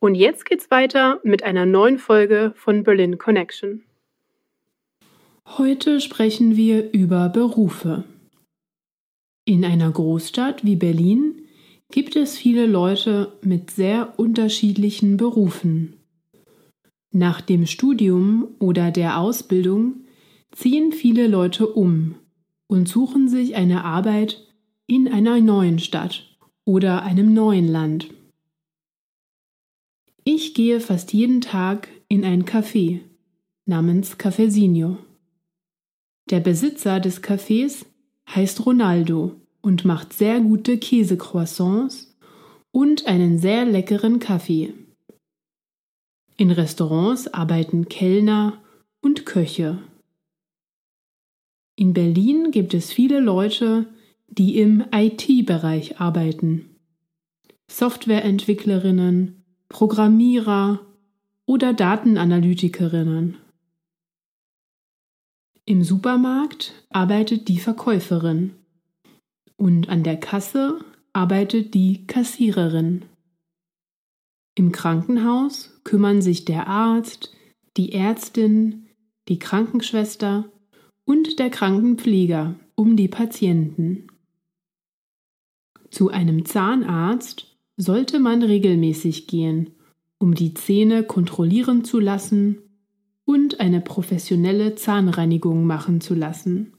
Und jetzt geht's weiter mit einer neuen Folge von Berlin Connection. Heute sprechen wir über Berufe. In einer Großstadt wie Berlin gibt es viele Leute mit sehr unterschiedlichen Berufen. Nach dem Studium oder der Ausbildung ziehen viele Leute um und suchen sich eine Arbeit in einer neuen Stadt oder einem neuen Land. Ich gehe fast jeden Tag in ein Café namens Cafesinho. Der Besitzer des Cafés heißt Ronaldo und macht sehr gute Käsecroissants und einen sehr leckeren Kaffee. In Restaurants arbeiten Kellner und Köche. In Berlin gibt es viele Leute, die im IT-Bereich arbeiten. Softwareentwicklerinnen, Programmierer oder Datenanalytikerinnen. Im Supermarkt arbeitet die Verkäuferin und an der Kasse arbeitet die Kassiererin. Im Krankenhaus kümmern sich der Arzt, die Ärztin, die Krankenschwester und der Krankenpfleger um die Patienten. Zu einem Zahnarzt sollte man regelmäßig gehen, um die Zähne kontrollieren zu lassen und eine professionelle Zahnreinigung machen zu lassen.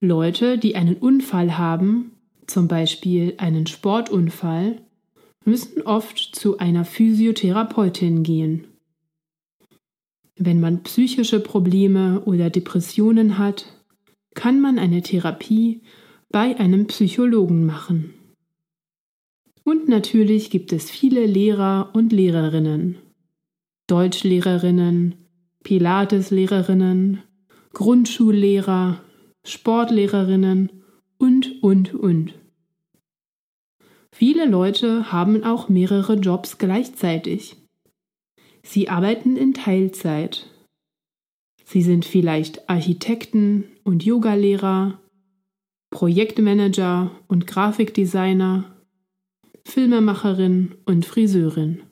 Leute, die einen Unfall haben, zum Beispiel einen Sportunfall, müssen oft zu einer Physiotherapeutin gehen. Wenn man psychische Probleme oder Depressionen hat, kann man eine Therapie bei einem Psychologen machen. Und natürlich gibt es viele Lehrer und Lehrerinnen. Deutschlehrerinnen, Pilateslehrerinnen, Grundschullehrer, Sportlehrerinnen und, und, und. Viele Leute haben auch mehrere Jobs gleichzeitig. Sie arbeiten in Teilzeit. Sie sind vielleicht Architekten und Yogalehrer, Projektmanager und Grafikdesigner, Filmemacherin und Friseurin.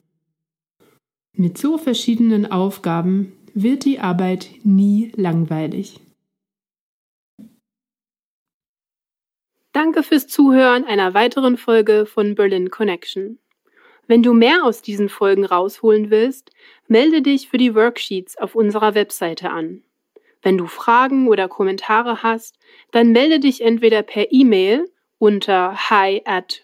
Mit so verschiedenen Aufgaben wird die Arbeit nie langweilig. Danke fürs Zuhören einer weiteren Folge von Berlin Connection. Wenn du mehr aus diesen Folgen rausholen willst, melde dich für die Worksheets auf unserer Webseite an. Wenn du Fragen oder Kommentare hast, dann melde dich entweder per E-Mail unter hi at